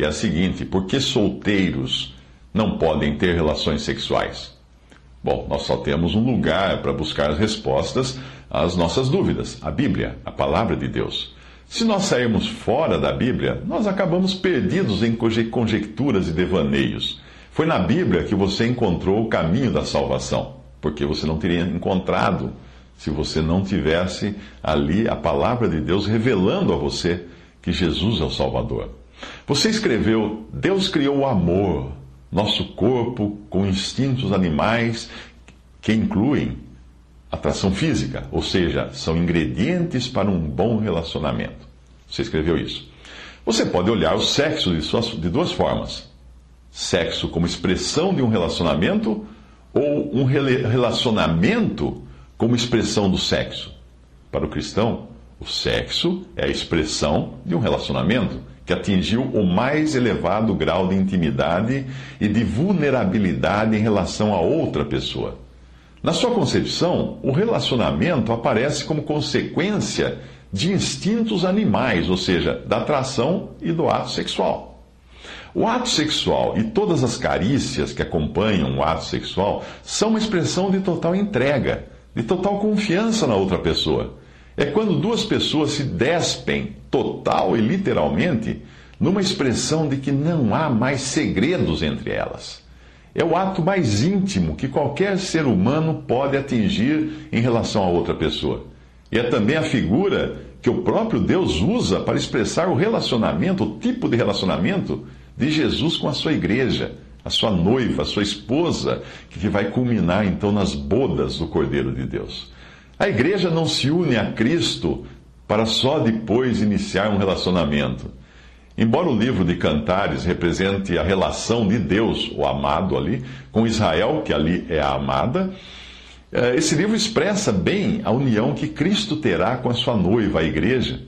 que é a seguinte: por que solteiros não podem ter relações sexuais? Bom, nós só temos um lugar para buscar as respostas às nossas dúvidas: a Bíblia, a palavra de Deus. Se nós sairmos fora da Bíblia, nós acabamos perdidos em conje- conjecturas e devaneios. Foi na Bíblia que você encontrou o caminho da salvação, porque você não teria encontrado se você não tivesse ali a palavra de Deus revelando a você que Jesus é o Salvador. Você escreveu: Deus criou o amor, nosso corpo com instintos animais que incluem atração física, ou seja, são ingredientes para um bom relacionamento. Você escreveu isso. Você pode olhar o sexo de, suas- de duas formas: sexo como expressão de um relacionamento ou um relacionamento como expressão do sexo. Para o cristão, o sexo é a expressão de um relacionamento que atingiu o mais elevado grau de intimidade e de vulnerabilidade em relação a outra pessoa. Na sua concepção, o relacionamento aparece como consequência de instintos animais, ou seja, da atração e do ato sexual. O ato sexual e todas as carícias que acompanham o ato sexual são uma expressão de total entrega, de total confiança na outra pessoa. É quando duas pessoas se despem, total e literalmente, numa expressão de que não há mais segredos entre elas. É o ato mais íntimo que qualquer ser humano pode atingir em relação a outra pessoa. E é também a figura que o próprio Deus usa para expressar o relacionamento, o tipo de relacionamento de Jesus com a sua igreja, a sua noiva, a sua esposa, que vai culminar então nas bodas do Cordeiro de Deus. A igreja não se une a Cristo para só depois iniciar um relacionamento. Embora o livro de Cantares represente a relação de Deus, o amado ali, com Israel, que ali é a amada, eh, esse livro expressa bem a união que Cristo terá com a sua noiva, a igreja,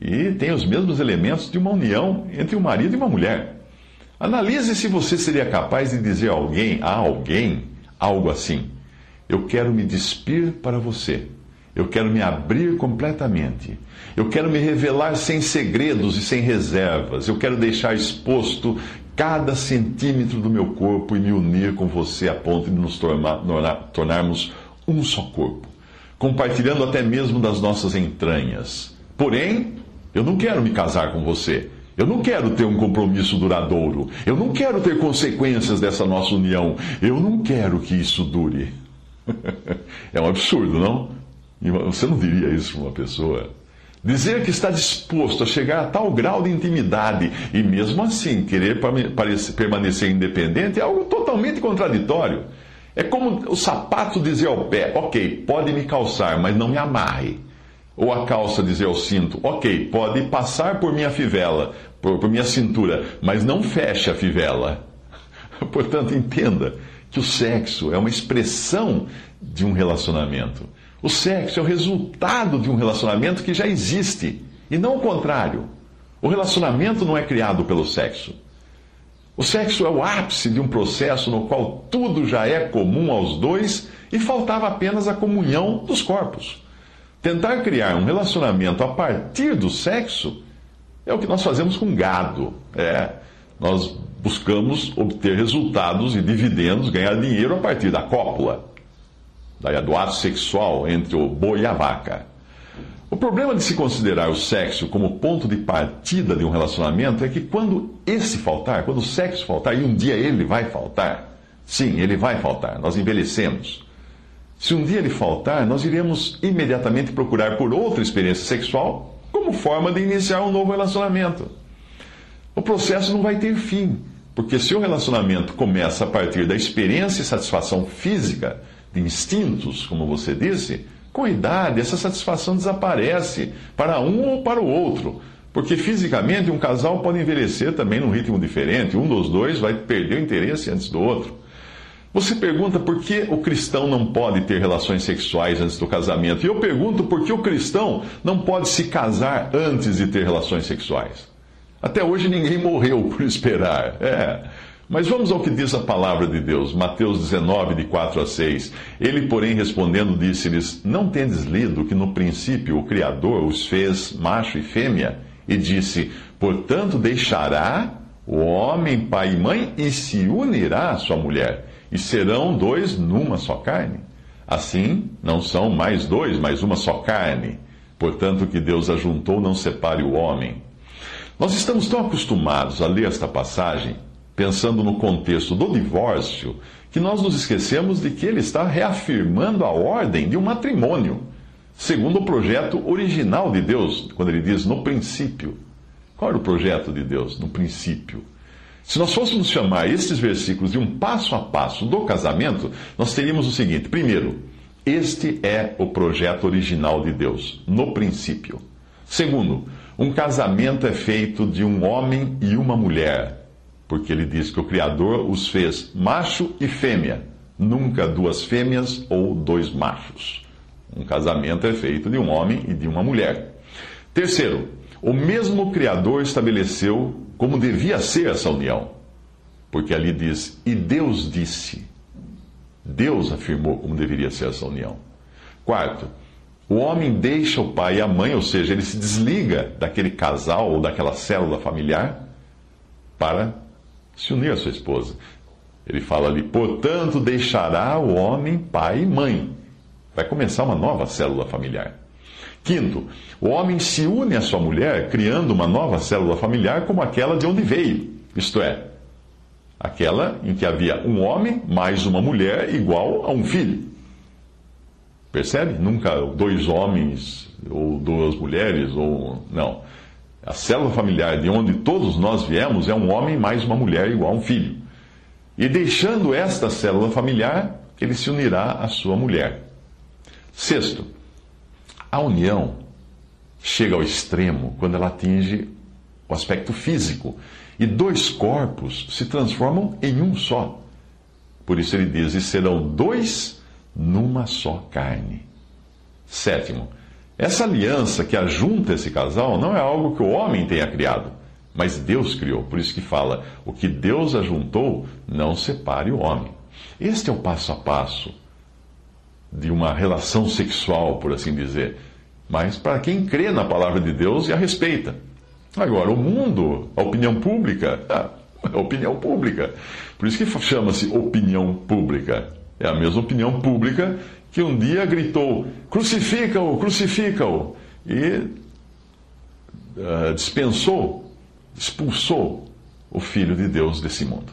e tem os mesmos elementos de uma união entre um marido e uma mulher. Analise se você seria capaz de dizer a alguém, a alguém, algo assim: Eu quero me despir para você. Eu quero me abrir completamente. Eu quero me revelar sem segredos e sem reservas. Eu quero deixar exposto cada centímetro do meu corpo e me unir com você a ponto de nos tornar, tornar- tornarmos um só corpo, compartilhando até mesmo das nossas entranhas. Porém, eu não quero me casar com você. Eu não quero ter um compromisso duradouro. Eu não quero ter consequências dessa nossa união. Eu não quero que isso dure. é um absurdo, não? Você não diria isso para uma pessoa? Dizer que está disposto a chegar a tal grau de intimidade e mesmo assim querer permanecer independente é algo totalmente contraditório. É como o sapato dizer ao pé: Ok, pode me calçar, mas não me amarre. Ou a calça dizer ao cinto: Ok, pode passar por minha fivela, por, por minha cintura, mas não feche a fivela. Portanto, entenda que o sexo é uma expressão de um relacionamento. O sexo é o resultado de um relacionamento que já existe, e não o contrário. O relacionamento não é criado pelo sexo. O sexo é o ápice de um processo no qual tudo já é comum aos dois e faltava apenas a comunhão dos corpos. Tentar criar um relacionamento a partir do sexo é o que nós fazemos com gado. É, nós buscamos obter resultados e dividendos, ganhar dinheiro a partir da cópula, daí do ato sexual entre o boi e a vaca. O problema de se considerar o sexo como ponto de partida de um relacionamento é que quando esse faltar, quando o sexo faltar, e um dia ele vai faltar, sim, ele vai faltar, nós envelhecemos. Se um dia ele faltar, nós iremos imediatamente procurar por outra experiência sexual como forma de iniciar um novo relacionamento. O processo não vai ter fim. Porque se o relacionamento começa a partir da experiência e satisfação física, de instintos, como você disse, com a idade essa satisfação desaparece para um ou para o outro. Porque fisicamente um casal pode envelhecer também num ritmo diferente, um dos dois vai perder o interesse antes do outro. Você pergunta por que o cristão não pode ter relações sexuais antes do casamento. E eu pergunto por que o cristão não pode se casar antes de ter relações sexuais. Até hoje ninguém morreu por esperar. É. Mas vamos ao que diz a palavra de Deus, Mateus 19, de 4 a 6. Ele, porém, respondendo, disse-lhes: Não tendes lido que no princípio o Criador os fez macho e fêmea? E disse: Portanto, deixará o homem pai e mãe e se unirá à sua mulher, e serão dois numa só carne. Assim, não são mais dois, mas uma só carne. Portanto, o que Deus ajuntou, não separe o homem. Nós estamos tão acostumados a ler esta passagem pensando no contexto do divórcio, que nós nos esquecemos de que ele está reafirmando a ordem de um matrimônio, segundo o projeto original de Deus, quando ele diz no princípio. Qual era o projeto de Deus? No princípio. Se nós fôssemos chamar estes versículos de um passo a passo do casamento, nós teríamos o seguinte: primeiro, este é o projeto original de Deus, no princípio. Segundo, um casamento é feito de um homem e uma mulher porque ele diz que o Criador os fez macho e fêmea, nunca duas fêmeas ou dois machos. Um casamento é feito de um homem e de uma mulher. Terceiro, o mesmo Criador estabeleceu como devia ser essa união, porque ali diz: E Deus disse. Deus afirmou como deveria ser essa união. Quarto, o homem deixa o pai e a mãe, ou seja, ele se desliga daquele casal ou daquela célula familiar para se unir à sua esposa. Ele fala ali, portanto, deixará o homem pai e mãe. Vai começar uma nova célula familiar. Quinto, o homem se une à sua mulher, criando uma nova célula familiar como aquela de onde veio. Isto é, aquela em que havia um homem mais uma mulher igual a um filho. Percebe? Nunca dois homens ou duas mulheres ou não. A célula familiar de onde todos nós viemos é um homem mais uma mulher igual a um filho. E deixando esta célula familiar, ele se unirá à sua mulher. Sexto, a união chega ao extremo quando ela atinge o aspecto físico e dois corpos se transformam em um só. Por isso ele diz: e serão dois numa só carne. Sétimo, essa aliança que ajunta esse casal não é algo que o homem tenha criado, mas Deus criou. Por isso que fala: o que Deus ajuntou, não separe o homem. Este é o passo a passo de uma relação sexual, por assim dizer, mas para quem crê na palavra de Deus e a respeita. Agora, o mundo, a opinião pública, a opinião pública. Por isso que chama-se opinião pública. É a mesma opinião pública que um dia gritou: crucifica-o, crucifica-o, e uh, dispensou, expulsou o Filho de Deus desse mundo.